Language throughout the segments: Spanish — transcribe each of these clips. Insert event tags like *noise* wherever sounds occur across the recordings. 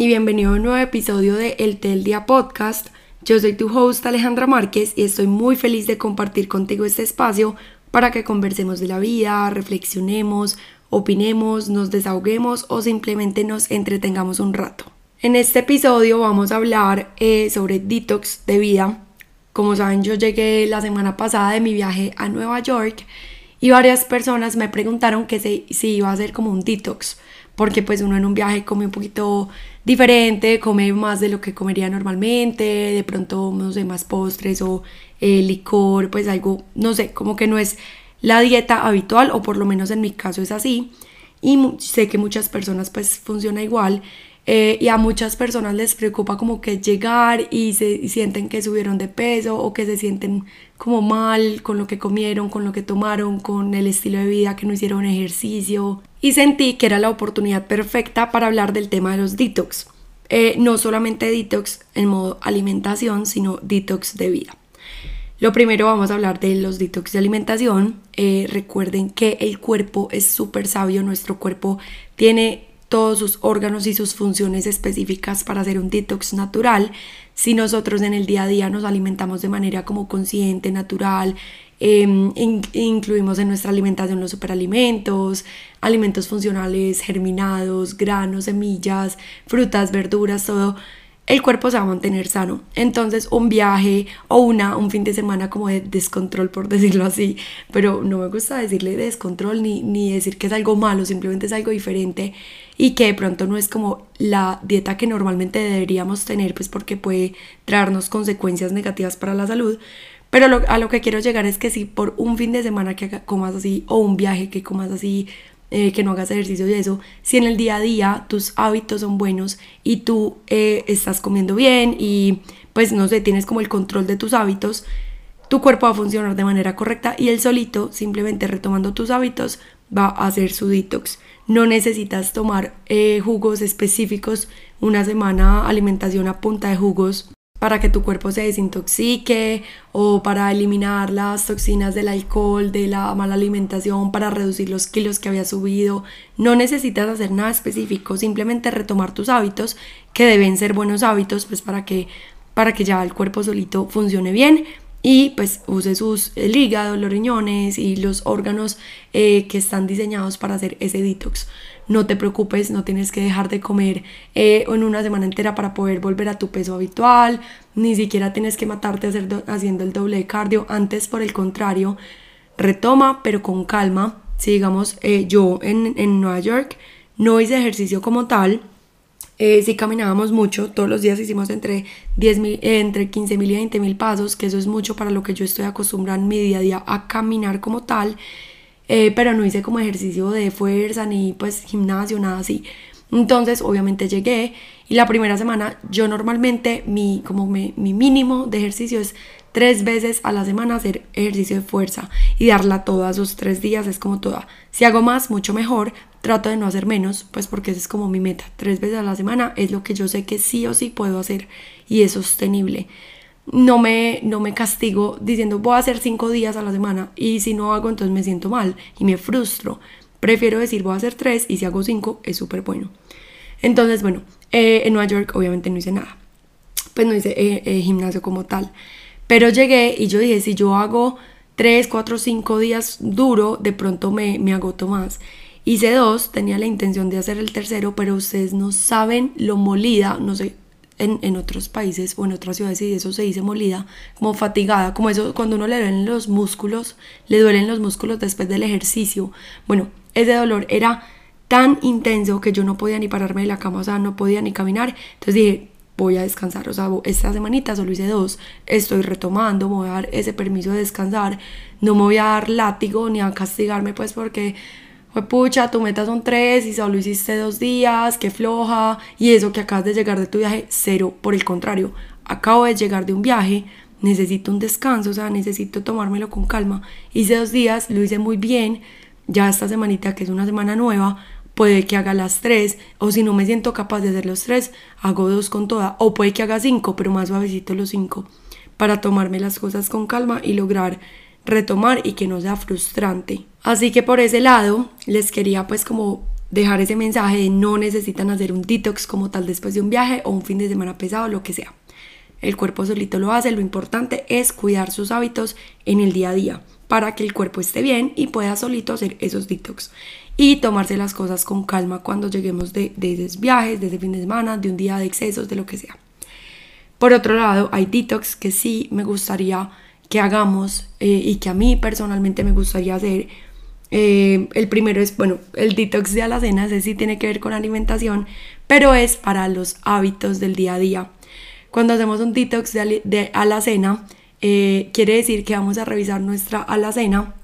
Y bienvenido a un nuevo episodio de El Tel Día Podcast. Yo soy tu host Alejandra Márquez y estoy muy feliz de compartir contigo este espacio para que conversemos de la vida, reflexionemos, opinemos, nos desahoguemos o simplemente nos entretengamos un rato. En este episodio vamos a hablar eh, sobre detox de vida. Como saben, yo llegué la semana pasada de mi viaje a Nueva York y varias personas me preguntaron que si iba a ser como un detox porque pues uno en un viaje come un poquito diferente, come más de lo que comería normalmente, de pronto, no sé, más postres o eh, licor, pues algo, no sé, como que no es la dieta habitual, o por lo menos en mi caso es así, y sé que muchas personas pues funciona igual, eh, y a muchas personas les preocupa como que llegar y se sienten que subieron de peso o que se sienten como mal con lo que comieron, con lo que tomaron, con el estilo de vida, que no hicieron ejercicio. Y sentí que era la oportunidad perfecta para hablar del tema de los detox. Eh, no solamente detox en modo alimentación, sino detox de vida. Lo primero vamos a hablar de los detox de alimentación. Eh, recuerden que el cuerpo es súper sabio, nuestro cuerpo tiene todos sus órganos y sus funciones específicas para hacer un detox natural. Si nosotros en el día a día nos alimentamos de manera como consciente, natural, em, incluimos en nuestra alimentación los superalimentos, alimentos funcionales, germinados, granos, semillas, frutas, verduras, todo, el cuerpo se va a mantener sano. Entonces un viaje o una, un fin de semana como de descontrol, por *laughs* decirlo así, pero no me gusta decirle descontrol ni, ni decir que es algo malo, simplemente es algo diferente y que de pronto no es como la dieta que normalmente deberíamos tener, pues porque puede traernos consecuencias negativas para la salud. Pero a lo que quiero llegar es que si por un fin de semana que comas así o un viaje que comas así eh, que no hagas ejercicio y eso, si en el día a día tus hábitos son buenos y tú eh, estás comiendo bien y pues no sé, tienes como el control de tus hábitos, tu cuerpo va a funcionar de manera correcta y el solito, simplemente retomando tus hábitos, va a hacer su detox. No necesitas tomar eh, jugos específicos, una semana alimentación a punta de jugos para que tu cuerpo se desintoxique o para eliminar las toxinas del alcohol, de la mala alimentación, para reducir los kilos que había subido. No necesitas hacer nada específico, simplemente retomar tus hábitos, que deben ser buenos hábitos, pues para que, para que ya el cuerpo solito funcione bien y pues use sus, el hígado, los riñones y los órganos eh, que están diseñados para hacer ese detox no te preocupes, no tienes que dejar de comer eh, en una semana entera para poder volver a tu peso habitual, ni siquiera tienes que matarte haciendo el doble de cardio, antes por el contrario, retoma pero con calma, si digamos eh, yo en, Nueva York no hice ejercicio como tal, eh, sí caminábamos mucho, todos los días hicimos entre, 10 entre 15 mil y 20 mil pasos, que eso es mucho para lo que yo estoy acostumbrada en mi día a día a caminar como tal. Eh, pero no hice como ejercicio de fuerza ni pues gimnasio, nada así. Entonces, obviamente llegué y la primera semana yo normalmente mi, como mi, mínimo de ejercicio es tres veces a la semana hacer ejercicio de fuerza y darla todas esos tres días es como toda. Si hago más, mucho mejor. Trato de no hacer menos, pues porque esa es como mi meta. Tres veces a la semana es lo que yo sé que sí o sí puedo hacer y es sostenible no me, no me castigo diciendo voy a hacer cinco días a la semana y si no hago entonces me siento mal y me frustro. Prefiero decir voy a hacer tres y si hago cinco es súper bueno. Entonces, bueno, eh, en Nueva York obviamente no hice nada. Pues no hice eh, eh, gimnasio como tal. Pero llegué y yo dije, si yo hago tres, cuatro, cinco días duro, de pronto me, me agoto más. Hice dos, tenía la intención de hacer el tercero, pero ustedes no saben lo molida, no sé en, otros países o en otras ciudades y eso se dice molida, como fatigada, como eso cuando uno le duelen los músculos, le duelen los músculos después del ejercicio. Bueno, ese dolor era tan intenso que yo no podía ni pararme de la cama, o sea, no podía ni caminar. Entonces dije, voy a descansar, o sea, esta semanita solo hice dos, estoy retomando, me voy a dar ese permiso de descansar, no me voy a dar látigo ni a castigarme pues porque fue pucha, tu meta son tres y solo hiciste dos días, qué floja, y eso que acabas de llegar de tu viaje, cero. Por el contrario, acabo de llegar de un viaje, necesito un descanso, o sea, necesito tomármelo con calma. Hice dos días, lo hice muy bien, ya esta semanita, que es una semana nueva, puede que haga las tres, o si no me siento capaz de hacer los tres, hago dos con toda, o puede que haga cinco, pero más suavecito los cinco, para tomarme las cosas con calma y lograr retomar y que no sea frustrante. Así que por ese lado les quería pues como dejar ese mensaje de no necesitan hacer un detox como tal después de un viaje o un fin de semana pesado, lo que sea. El cuerpo solito lo hace, lo importante es cuidar sus hábitos en el día a día para que el cuerpo esté bien y pueda solito hacer esos detox y tomarse las cosas con calma cuando lleguemos de, esos viajes, de ese fin de semana, de un día de excesos, de lo que sea. Por otro lado, hay detox que sí me gustaría que hagamos eh, y que a mí personalmente me gustaría hacer. Eh, el primero es, bueno, el detox de alacena, ese sí tiene que ver con alimentación, pero es para los hábitos del día a día. Cuando hacemos un detox de, de alacena, eh, quiere decir que vamos a revisar nuestra alacena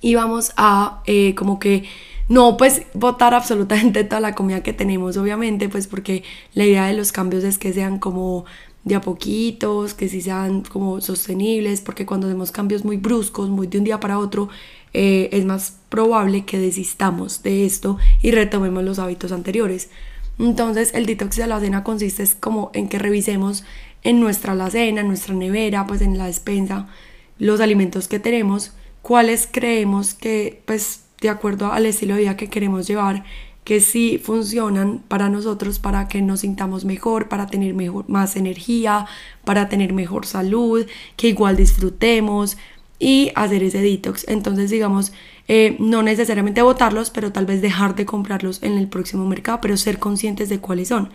y vamos a eh, como que no pues botar absolutamente toda la comida que tenemos obviamente pues porque la idea de los cambios es que sean como de a poquitos, que sí sean como sostenibles, porque cuando hacemos cambios muy bruscos, muy de un día para otro, eh, es más probable que desistamos de esto y retomemos los hábitos anteriores. Entonces el detox de la cena consiste es como en que revisemos en nuestra alacena, en nuestra nevera, pues en la despensa, los alimentos que tenemos, cuáles creemos que, pues de acuerdo al estilo de vida que queremos llevar, que sí funcionan para nosotros, para que nos sintamos mejor, para tener mejor, más energía, para tener mejor salud, que igual disfrutemos y hacer ese detox. Entonces, digamos, eh, no necesariamente botarlos, pero tal vez dejar de comprarlos en el próximo mercado, pero ser conscientes de cuáles son.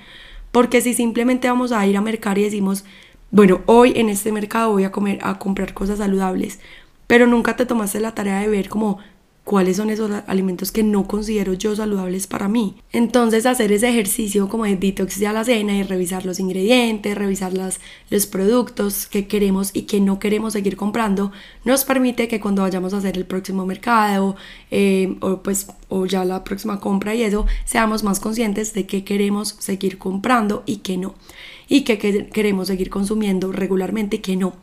Porque si simplemente vamos a ir a mercar y decimos, bueno, hoy en este mercado voy a comer a comprar cosas saludables, pero nunca te tomaste la tarea de ver como cuáles son esos alimentos que no considero yo saludables para mí. Entonces hacer ese ejercicio como de detox de cena y revisar los ingredientes, revisar los productos que queremos y que no queremos seguir comprando, nos permite que cuando vayamos a hacer el próximo mercado eh, o pues o ya la próxima compra y eso, seamos más conscientes de qué queremos seguir comprando y qué no. Y qué queremos seguir consumiendo regularmente y qué no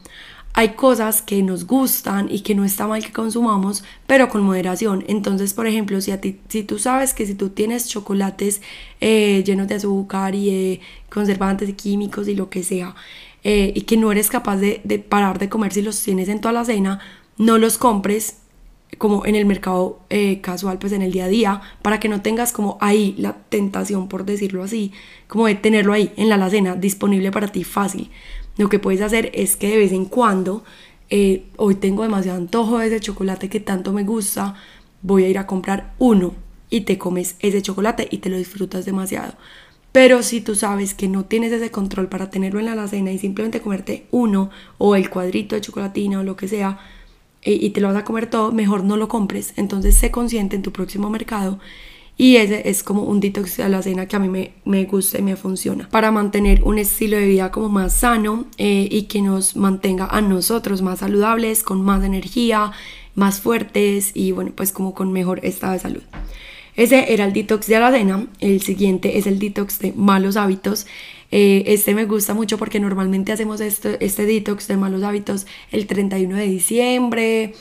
hay cosas que nos gustan y que no está mal que consumamos, pero con moderación. Entonces, por ejemplo, si, a ti, si tú sabes que si tú tienes chocolates eh, llenos de azúcar y conservantes y químicos y lo que sea, eh, y que no eres capaz de, parar de comer si los tienes en toda la cena, no los compres como en el mercado eh, casual, pues en el día a día, para que no tengas como ahí la tentación, por decirlo así, como de tenerlo ahí en la alacena, disponible para ti fácil. Lo que puedes hacer es que de vez en cuando, eh, hoy tengo demasiado antojo de ese chocolate que tanto me gusta, voy a ir a comprar uno y te comes ese chocolate y te lo disfrutas demasiado. Pero si tú sabes que no tienes ese control para tenerlo en la alacena y simplemente comerte uno o el cuadrito de chocolatina o lo que sea eh, y te lo vas a comer todo, mejor no lo compres. Entonces sé consciente en tu próximo mercado y ese es como un detox a la cena que a mí me, me gusta y me funciona para mantener un estilo de vida como más sano eh, y que nos mantenga a nosotros más saludables, con más energía, más fuertes y bueno, pues como con mejor estado de salud. Ese era el detox de la cena. El siguiente es el detox de malos hábitos. Eh, este me gusta mucho porque normalmente hacemos este, este detox de malos hábitos el 31 de diciembre,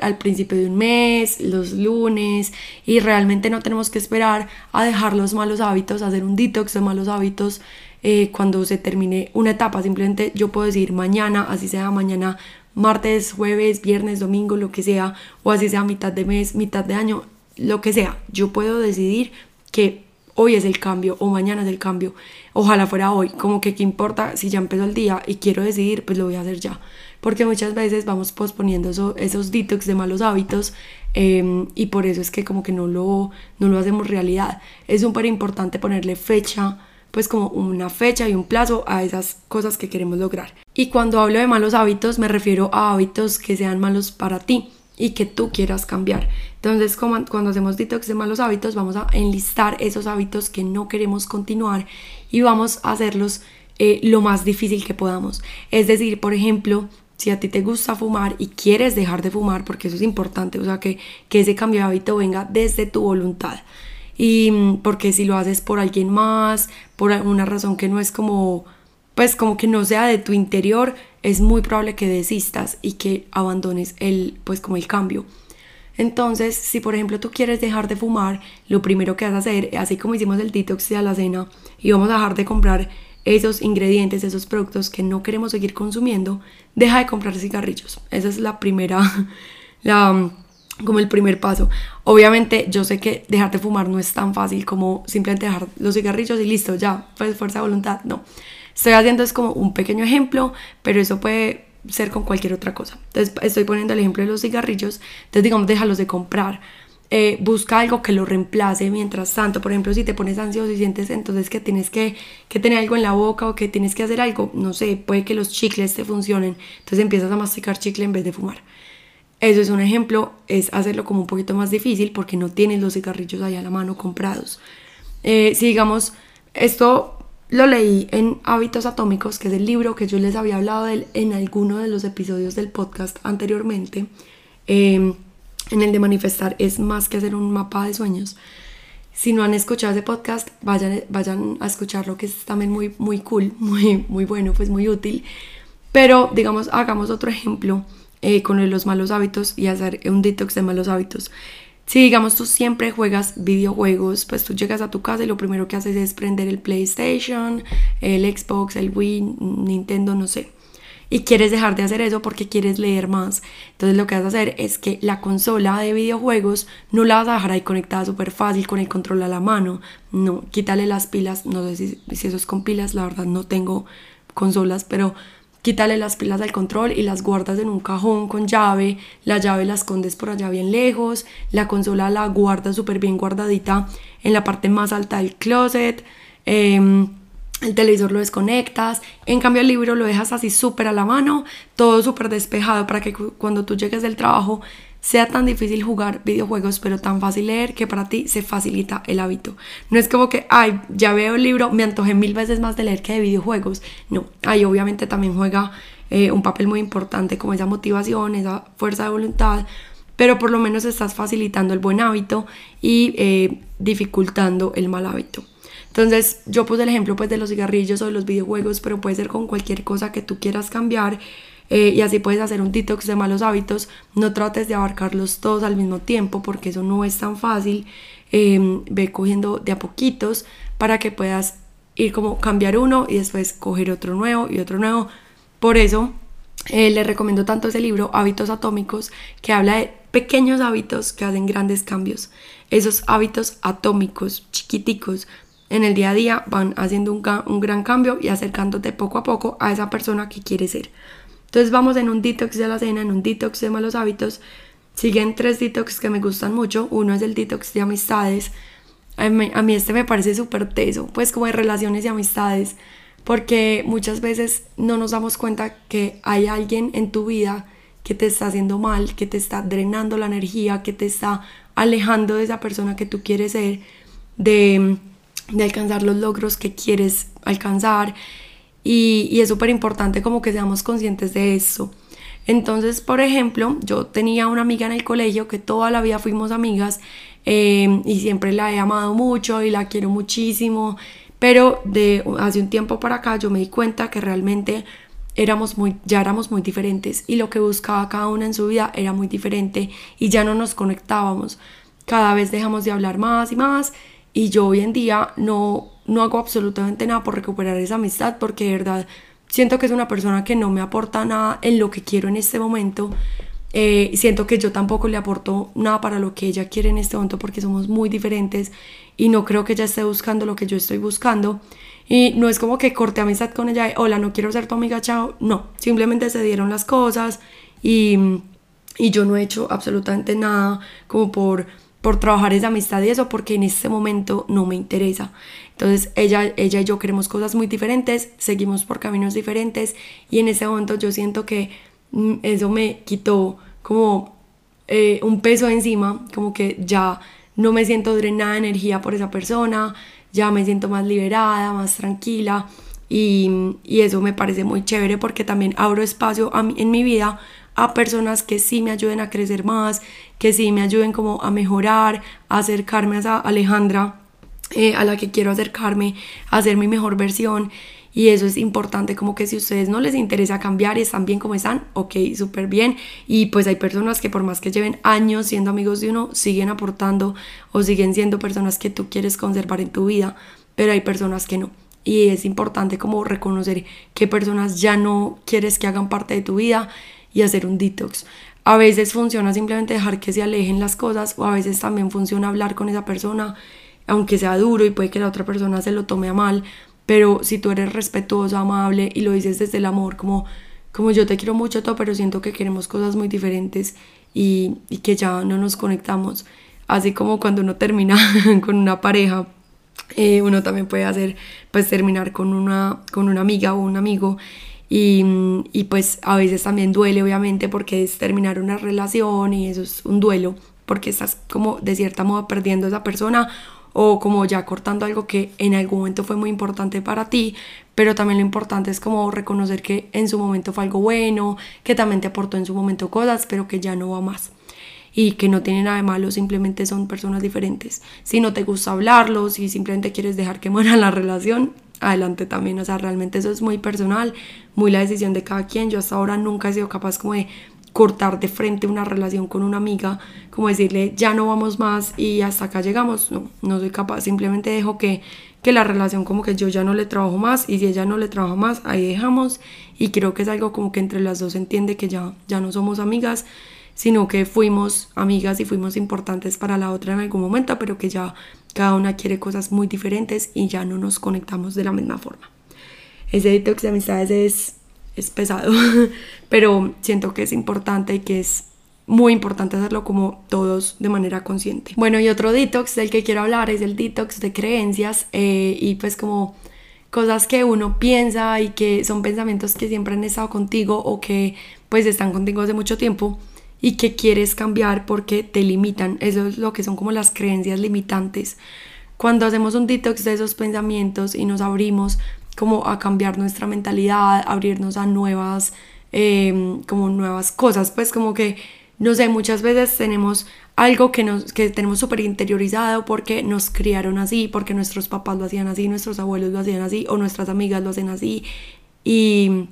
al principio de un mes, los lunes, y realmente no tenemos que esperar a dejar los malos hábitos, a hacer un detox de malos hábitos eh, cuando se termine una etapa. Simplemente yo puedo decir mañana, así sea mañana, martes, jueves, viernes, domingo, lo que sea, o así sea mitad de mes, mitad de año, lo que sea. Yo puedo decidir que hoy es el cambio o mañana es el cambio. Ojalá fuera hoy, como que qué importa si ya empezó el día y quiero decidir, pues lo voy a hacer ya porque muchas veces vamos posponiendo esos detox de malos hábitos em, y por eso es que como que no lo, no lo hacemos realidad. Es súper importante ponerle fecha, pues como una fecha y un plazo a esas cosas que queremos lograr. Y cuando hablo de malos hábitos me refiero a hábitos que sean malos para ti y que tú quieras cambiar. Entonces, cuando hacemos detox de malos hábitos, vamos a enlistar esos hábitos que no queremos continuar y vamos a hacerlos eh, lo más difícil que podamos. Es decir, por ejemplo, si a ti te gusta fumar y quieres dejar de fumar, porque eso es importante, o sea, que, que ese cambio de hábito venga desde tu voluntad. Y mm, porque si lo haces por alguien más, por alguna razón que no es como, pues como que no sea de tu interior, es muy probable que desistas y que abandones el, pues como el cambio. Entonces, si por ejemplo tú quieres dejar de fumar, lo primero que vas a hacer, así como hicimos el detox de la cena y vamos a dejar de comprar esos ingredientes, esos productos que no queremos seguir consumiendo, deja de comprar cigarrillos. Esa es la primera, *laughs* la como el primer paso. Obviamente yo sé que dejarte fumar no es tan fácil como simplemente dejar los cigarrillos y listo, ya, pues fuerza de voluntad, no. Estoy haciendo es como un pequeño ejemplo, pero eso puede ser con cualquier otra cosa. Entonces estoy poniendo el ejemplo de los cigarrillos, entonces digamos déjalos de comprar. Eh, busca algo que lo reemplace mientras tanto. Por ejemplo, si te pones ansioso y sientes entonces que tienes que, que, tener algo en la boca o que tienes que hacer algo, no sé, puede que los chicles te funcionen. Entonces empiezas a masticar chicle en vez de fumar. Eso es un ejemplo, es hacerlo como un poquito más difícil porque no tienes los cigarrillos ahí a la mano comprados. Eh, si digamos, esto lo leí en Hábitos Atómicos, que es el libro que yo les había hablado de en alguno de los episodios del podcast anteriormente. Em, en el de manifestar es más que hacer un mapa de sueños. Si no han escuchado ese podcast, vayan, vayan a escucharlo, que es también muy, muy cool, *laughs* muy, muy bueno, pues muy útil. Pero, digamos, hagamos otro ejemplo eh, con los malos hábitos y hacer un detox de malos hábitos. Si digamos tú siempre juegas videojuegos, pues tú llegas a tu casa y lo primero que haces es prender el PlayStation, el Xbox, el Wii, Nintendo, no sé. Y quieres dejar de hacer eso porque quieres leer más. Entonces lo que vas a hacer es que la consola de videojuegos no la vas a dejar ahí conectada súper fácil con el control a la mano. No, quítale las pilas. No sé si, eso es con pilas, la verdad no tengo consolas, pero quítale las pilas al control y las guardas en un cajón con llave, la llave la escondes por allá bien lejos, la consola la guardas súper bien guardadita en la parte más alta del closet, em, el televisor lo desconectas, en cambio el libro lo dejas así súper a la mano, todo súper despejado para que cuando tú llegues del trabajo sea tan difícil jugar videojuegos, pero tan fácil leer que para ti se facilita el hábito. No es como que, ay, ya veo el libro, me antojé mil veces más de leer que de videojuegos. No, ahí obviamente también juega eh, un papel muy importante como esa motivación, esa fuerza de voluntad, pero por lo menos estás facilitando el buen hábito y eh, dificultando el mal hábito. Entonces yo puse el ejemplo pues de los cigarrillos o de los videojuegos, pero puede ser con cualquier cosa que tú quieras cambiar eh, y así puedes hacer un detox de malos hábitos. No trates de abarcarlos todos al mismo tiempo porque eso no es tan fácil. Em, ve cogiendo de a poquitos para que puedas ir como cambiar uno y después coger otro nuevo y otro nuevo. Por eso eh, les recomiendo tanto ese libro, Hábitos Atómicos, que habla de pequeños hábitos que hacen grandes cambios. Esos hábitos atómicos, chiquiticos, en el día a día van haciendo un, gran cambio y acercándote poco a poco a esa persona que quieres ser. Entonces vamos en un detox de la cena, en un detox de malos hábitos. Siguen tres detox que me gustan mucho. Uno es el detox de amistades. A mí, este me parece súper teso, pues como de relaciones y amistades, porque muchas veces no nos damos cuenta que hay alguien en tu vida que te está haciendo mal, que te está drenando la energía, que te está alejando de esa persona que tú quieres ser, de, de alcanzar los logros que quieres alcanzar. Y, es súper importante como que seamos conscientes de eso. Entonces, por ejemplo, yo tenía una amiga en el colegio que toda la vida fuimos amigas eh, y siempre la he amado mucho y la quiero muchísimo, pero de hace un tiempo para acá yo me di cuenta que realmente éramos ya éramos muy diferentes y lo que buscaba cada una en su vida era muy diferente y ya no nos conectábamos. Cada vez dejamos de hablar más y más y yo hoy en día no no hago absolutamente nada por recuperar esa amistad porque de verdad siento que es una persona que no me aporta nada en lo que quiero en este momento. Eh, siento que yo tampoco le aporto nada para lo que ella quiere en este momento porque somos muy diferentes y no creo que ella esté buscando lo que yo estoy buscando. Y no es como que corte amistad con ella, hola, no quiero ser tu amiga, chao. No, simplemente se dieron las cosas y, y yo no he hecho absolutamente nada como por por trabajar esa amistad y eso porque en este momento no me interesa. Entonces ella, ella y yo queremos cosas muy diferentes, seguimos por caminos diferentes y en ese momento yo siento que mm, eso me quitó como eh, un peso encima, como que ya no me siento drenada de energía por esa persona, ya me siento más liberada, más tranquila y, y eso me parece muy chévere porque también abro espacio en mi vida a personas que sí me ayuden a crecer más, que sí me ayuden como a mejorar, a acercarme a esa Alejandra eh, a la que quiero acercarme, a ser mi mejor versión. Y eso es importante, como que si a ustedes no les interesa cambiar y están bien como están, ok, súper bien. Y pues hay personas que por más que lleven años siendo amigos de uno, siguen aportando o siguen siendo personas que tú quieres conservar en tu vida, pero hay personas que no. Y es importante como reconocer qué personas ya no quieres que hagan parte de tu vida y hacer un detox. A veces funciona simplemente dejar que se alejen las cosas o a veces también funciona hablar con esa persona, aunque sea duro y puede que la otra persona se lo tome a mal, pero si tú eres respetuoso, amable y lo dices desde el amor, como, como yo te quiero mucho, todo, pero siento que queremos cosas muy diferentes y, y que ya no nos conectamos. Así como cuando uno termina *laughs* con una pareja, eh, uno también puede hacer, pues terminar con una, con una amiga o un amigo y, y, pues a veces también duele obviamente porque es terminar una relación y eso es un duelo porque estás como de cierta modo perdiendo a esa persona o como ya cortando algo que en algún momento fue muy importante para ti, pero también lo importante es como reconocer que en su momento fue algo bueno, que también te aportó en su momento cosas, pero que ya no va más y que no tiene nada de malo, simplemente son personas diferentes. Si no te gusta hablarlo, si simplemente quieres dejar que *laughs* muera la relación, adelante también, o sea, realmente eso es muy personal, muy la decisión de cada quien. Yo hasta ahora nunca he sido capaz como de cortar de frente una relación con una amiga, como decirle ya no vamos más y hasta acá llegamos, no, no soy capaz, simplemente dejo que, que la relación como que yo ya no le trabajo más y si ella no le trabaja más, ahí dejamos y creo que es algo como que entre las dos entiende que ya, ya no somos amigas, sino que fuimos amigas y fuimos importantes para la otra en algún momento, pero que ya cada una quiere cosas muy diferentes y ya no nos conectamos de la misma forma. Ese detox de amistades es, es pesado, *laughs* pero siento que es importante y que es muy importante hacerlo como todos de manera consciente. Bueno, y otro detox del que quiero hablar es el detox de creencias eh, y pues como cosas que uno piensa y que son pensamientos que siempre han estado contigo o que pues están contigo hace mucho tiempo y que quieres cambiar porque te limitan. Eso es lo que son como las creencias limitantes. Cuando hacemos un detox de esos pensamientos y nos abrimos como a cambiar nuestra mentalidad, abrirnos a nuevas, em, como nuevas cosas, pues como que, no sé, muchas veces tenemos algo que, nos, que tenemos súper interiorizado porque nos criaron así, porque nuestros papás lo hacían así, nuestros abuelos lo hacían así, o nuestras amigas lo hacen así, y,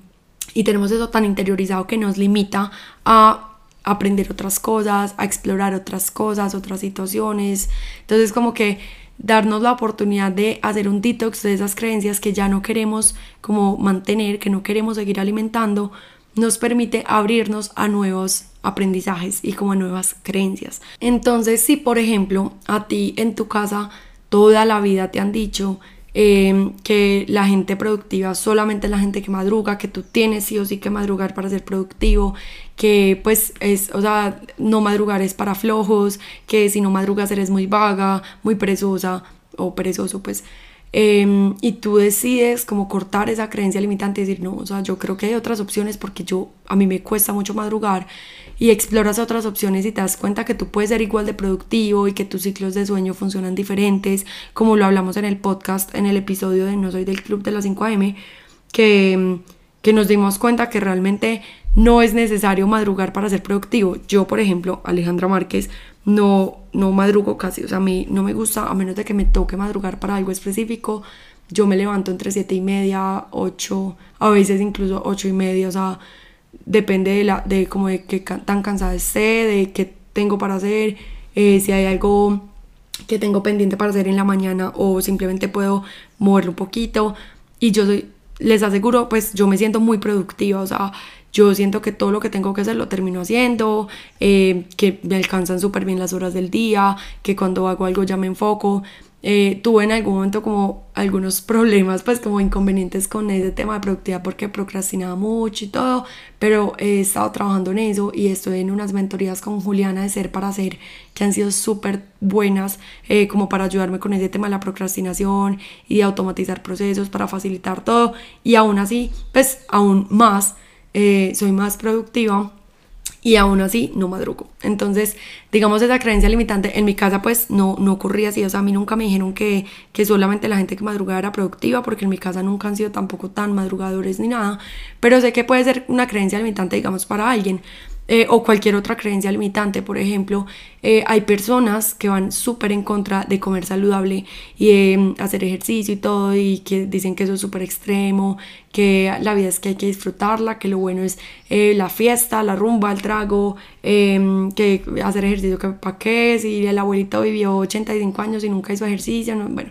y tenemos eso tan interiorizado que nos limita a aprender otras cosas, a explorar otras cosas, otras situaciones. Entonces como que darnos la oportunidad de hacer un detox de esas creencias que ya no queremos como mantener, que no queremos seguir alimentando, nos permite abrirnos a nuevos aprendizajes y como a nuevas creencias. Entonces, si por ejemplo a ti en tu casa toda la vida te han dicho Em, que la gente productiva solamente la gente que madruga, que tú tienes sí o sí que madrugar para ser productivo, que pues es, o sea, no madrugar es para flojos, que si no madrugas eres muy vaga, muy perezosa o perezoso pues. Em, y tú decides como cortar esa creencia limitante y decir, no, o sea, yo creo que hay otras opciones porque yo, a mí me cuesta mucho madrugar y exploras otras opciones y te das cuenta que tú puedes ser igual de productivo y que tus ciclos de sueño funcionan diferentes, como lo hablamos en el podcast, en el episodio de No soy del club de las 5 am, que, que nos dimos cuenta que realmente no es necesario madrugar para ser productivo. Yo, por ejemplo, Alejandra Márquez, no, no madrugo casi, o sea, a mí no me gusta, a menos de que me toque madrugar para algo específico, yo me levanto entre 7 y media, 8, a veces incluso 8 y media, o sea, depende de, la, de como de qué tan cansada esté, de qué tengo para hacer, eh, si hay algo que tengo pendiente para hacer en la mañana o simplemente puedo moverlo un poquito. Y yo soy, les aseguro, pues yo me siento muy productiva, o sea, yo siento que todo lo que tengo que hacer lo termino haciendo, eh, que me alcanzan súper bien las horas del día, que cuando hago algo ya me enfoco. Eh, tuve en algún momento como algunos problemas, pues como inconvenientes con ese tema de productividad porque procrastinaba mucho y todo, pero he estado trabajando en eso y estoy en unas mentorías con Juliana de Ser para Hacer que han sido súper buenas eh, como para ayudarme con ese tema de la procrastinación y de automatizar procesos para facilitar todo y aún así, pues aún más, eh, soy más productiva y aún así no madrugo. Entonces, digamos, esa creencia limitante en mi casa pues no, no ocurría así, o sea, a mí nunca me dijeron que, que solamente la gente que madrugaba era productiva, porque en mi casa nunca han sido tampoco tan madrugadores ni nada, pero sé que puede ser una creencia limitante, digamos, para alguien. Eh, o cualquier otra creencia limitante. Por ejemplo, eh, hay personas que van súper en contra de comer saludable y mm, hacer ejercicio y todo y que dicen que eso es súper extremo, que la vida es que hay que disfrutarla, que lo bueno es eh, la fiesta, la rumba, el trago, em, que hacer ejercicio, que para qué, si el abuelito vivió 85 años y nunca hizo ejercicio, no, bueno.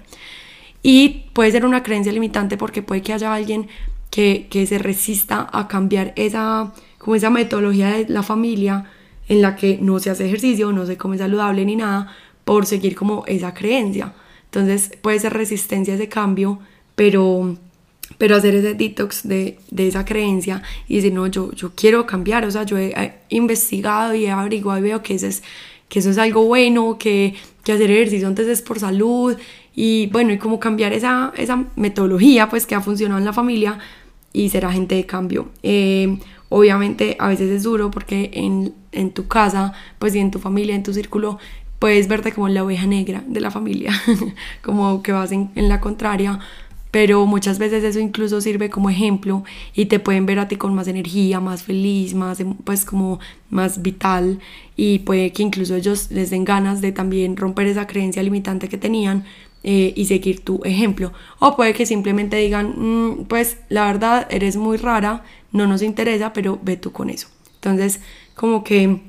Y puede ser una creencia limitante porque puede que haya alguien que, que se resista a cambiar esa como esa metodología de la familia en la que no se hace ejercicio, no se come saludable ni nada por seguir como esa creencia. Entonces puede ser resistencia a ese cambio, pero, pero hacer ese detox de, de esa creencia y decir, no, yo, yo quiero cambiar, o sea, yo he, investigado y he averiguado y veo que eso es, que eso es algo bueno, que, que hacer ejercicio antes es por salud y bueno, y como cambiar esa, esa metodología pues que ha funcionado en la familia y ser agente de cambio. Eh, obviamente a veces es duro porque en, en tu casa, pues y en tu familia, en tu círculo, puedes verte como la oveja negra de la familia, *laughs* como que vas en, la contraria, pero muchas veces eso incluso sirve como ejemplo y te pueden ver a ti con más energía, más feliz, más em, pues como más vital y puede que incluso ellos les den ganas de también romper esa creencia limitante que tenían eh, y seguir tu ejemplo. O puede que simplemente digan, mm, pues la verdad eres muy rara, no nos interesa, pero ve tú con eso. Entonces, como que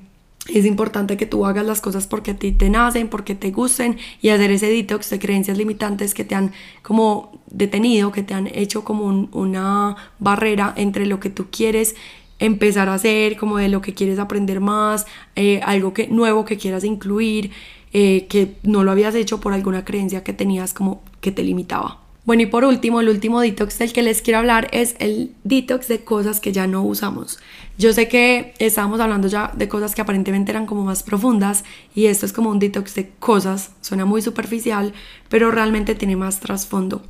es importante que tú hagas las cosas porque a ti te nacen, porque te gusten y hacer ese detox de creencias limitantes que te han como detenido, que te han hecho como una barrera entre lo que tú quieres empezar a hacer, como de lo que quieres aprender más, eh, algo que, nuevo que quieras incluir, eh, que no lo habías hecho por alguna creencia que tenías como que te limitaba. Bueno, y por último, el último detox del que les quiero hablar es el detox de cosas que ya no usamos. Yo sé que estábamos hablando ya de cosas que aparentemente eran como más profundas y esto es como un detox de cosas, suena muy superficial, pero realmente tiene más trasfondo.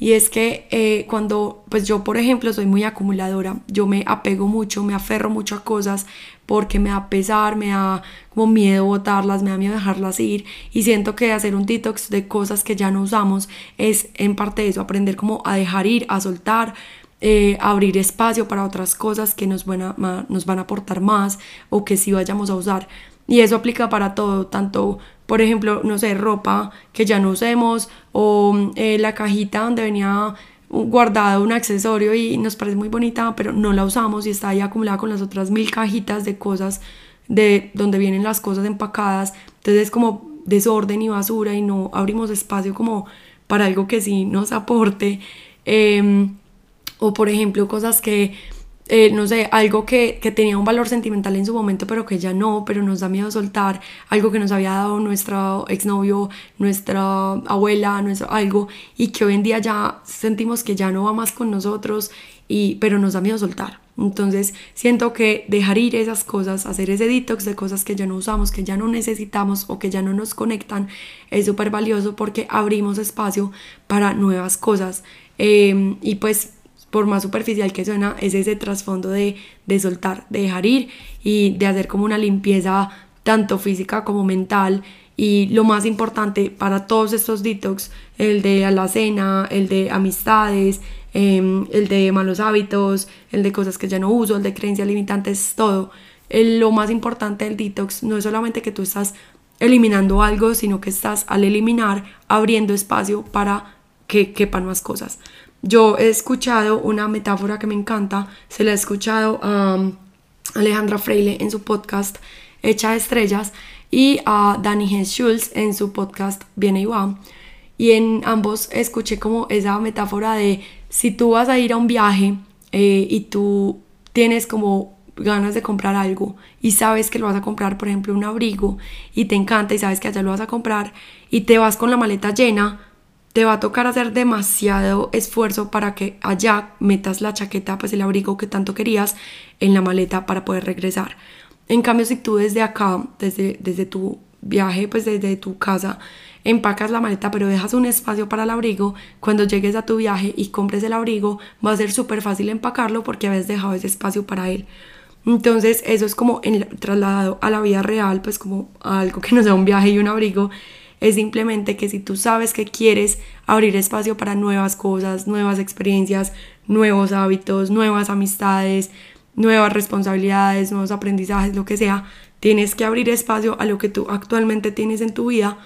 Y es que eh, cuando, pues yo por ejemplo soy muy acumuladora, yo me apego mucho, me aferro mucho a cosas porque me da pesar, me da como miedo botarlas, me da miedo dejarlas ir y siento que hacer un detox de cosas que ya no usamos es en parte eso, aprender como a dejar ir, a soltar, eh, abrir espacio para otras cosas que nos van, a, nos van a aportar más o que sí vayamos a usar. Y eso aplica para todo, tanto por ejemplo, no sé, ropa que ya no usemos o eh, la cajita donde venía guardado un accesorio y nos parece muy bonita, pero no la usamos y está ahí acumulada con las otras mil cajitas de cosas de donde vienen las cosas empacadas. Entonces es como desorden y basura y no abrimos espacio como para algo que sí nos aporte. Em, o por ejemplo, cosas que eh, no sé, algo que, que, tenía un valor sentimental en su momento, pero que ya no, pero nos da miedo soltar, algo que nos había dado nuestro exnovio, nuestra abuela, nuestro, algo, y que hoy en día ya sentimos que ya no va más con nosotros, y, pero nos da miedo soltar. Entonces siento que dejar ir esas cosas, hacer ese detox de cosas que ya no usamos, que ya no necesitamos o que ya no nos conectan, es súper valioso porque abrimos espacio para nuevas cosas. Eh, y pues por más superficial que suena, es ese trasfondo de, de soltar, de dejar ir y de hacer como una limpieza tanto física como mental. Y lo más importante para todos estos detox, el de la cena, el de amistades, em, el de malos hábitos, el de cosas que ya no uso, el de creencias limitantes, todo. lo más importante del detox no es solamente que tú estás eliminando algo, sino que estás al eliminar abriendo espacio para que quepan más cosas. Yo he escuchado una metáfora que me encanta, se la he escuchado a um, Alejandra Freile en su podcast Hecha de Estrellas y a Danny Hens Schultz en su podcast Viene y va. Y en ambos escuché como esa metáfora de si tú vas a ir a un viaje eh, y tú tienes como ganas de comprar algo y sabes que lo vas a comprar, por ejemplo, un abrigo y te encanta y sabes que allá lo vas a comprar y te vas con la maleta llena, te va a tocar hacer demasiado esfuerzo para que allá metas la chaqueta, pues el abrigo que tanto querías en la maleta para poder regresar. En cambio, si tú desde acá, desde, desde tu viaje, pues desde tu casa, empacas la maleta pero dejas un espacio para el abrigo, cuando llegues a tu viaje y compres el abrigo, va a ser súper fácil empacarlo porque habías dejado ese espacio para él. Entonces eso es como en, trasladado a la vida real, pues como algo que no sea un viaje y un abrigo, es simplemente que si tú sabes que quieres abrir espacio para nuevas cosas, nuevas experiencias, nuevos hábitos, nuevas amistades, nuevas responsabilidades, nuevos aprendizajes, lo que sea, tienes que abrir espacio a lo que tú actualmente tienes en tu vida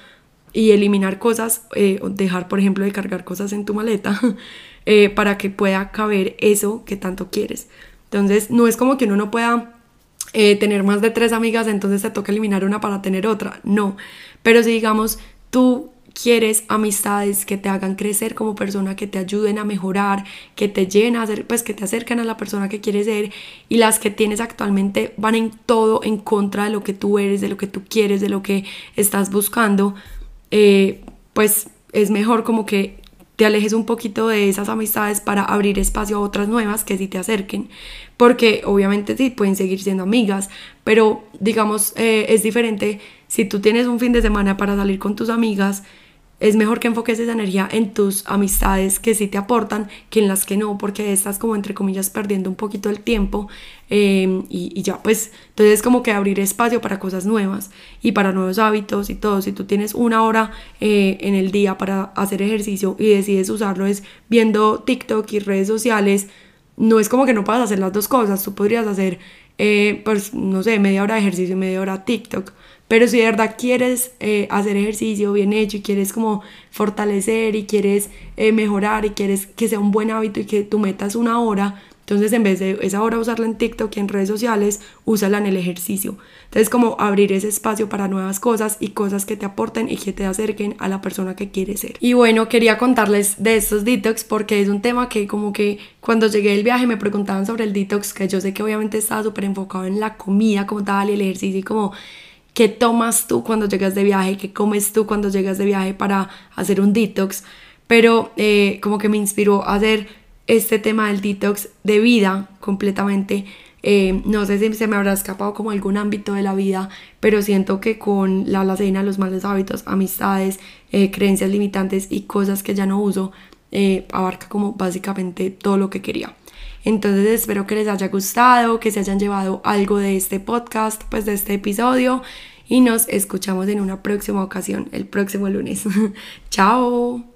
y eliminar cosas, eh, dejar por ejemplo de cargar cosas en tu maleta *laughs* eh, para que pueda caber eso que tanto quieres. Entonces no es como que uno no pueda eh, tener más de tres amigas, entonces te toca eliminar una para tener otra. No, pero si digamos tú quieres amistades que te hagan crecer como persona, que te ayuden a mejorar, que te llenen, pues que te acerquen a la persona que quieres ser y las que tienes actualmente van en todo en contra de lo que tú eres, de lo que tú quieres, de lo que estás buscando, eh, pues es mejor como que te alejes un poquito de esas amistades para abrir espacio a otras nuevas que sí te acerquen. Porque obviamente sí, pueden seguir siendo amigas, pero digamos, eh, es diferente si tú tienes un fin de semana para salir con tus amigas es mejor que enfoques esa energía en tus amistades que sí te aportan que en las que no, porque estás como entre comillas perdiendo un poquito el tiempo em, y, ya pues entonces como que abrir espacio para cosas nuevas y para nuevos hábitos y todo. Si tú tienes una hora eh, en el día para hacer ejercicio y decides usarlo es viendo TikTok y redes sociales, no es como que no puedas hacer las dos cosas, tú podrías hacer eh, pues no sé, media hora de ejercicio y media hora TikTok pero si de verdad quieres eh, hacer ejercicio bien hecho y quieres como fortalecer y quieres eh, mejorar y quieres que sea un buen hábito y que tu meta es una hora, entonces en vez de esa hora usarla en TikTok y en redes sociales, úsala en el ejercicio. Entonces como abrir ese espacio para nuevas cosas y cosas que te aporten y que te acerquen a la persona que quieres ser. Y bueno, quería contarles de estos detox porque es un tema que como que cuando llegué del viaje me preguntaban sobre el detox, que yo sé que obviamente estaba súper enfocado en la comida como tal y el ejercicio y como qué tomas tú cuando llegas de viaje, qué comes tú cuando llegas de viaje para hacer un detox, pero eh, como que me inspiró a hacer este tema del detox de vida completamente. Eh, no sé si se me habrá escapado como algún ámbito de la vida, pero siento que con la alacena, los malos hábitos, amistades, eh, creencias limitantes y cosas que ya no uso, abarca como básicamente todo lo que quería. Entonces espero que les haya gustado, que se hayan llevado algo de este podcast, pues de este episodio y nos escuchamos en una próxima ocasión, el próximo lunes. *laughs* Chao.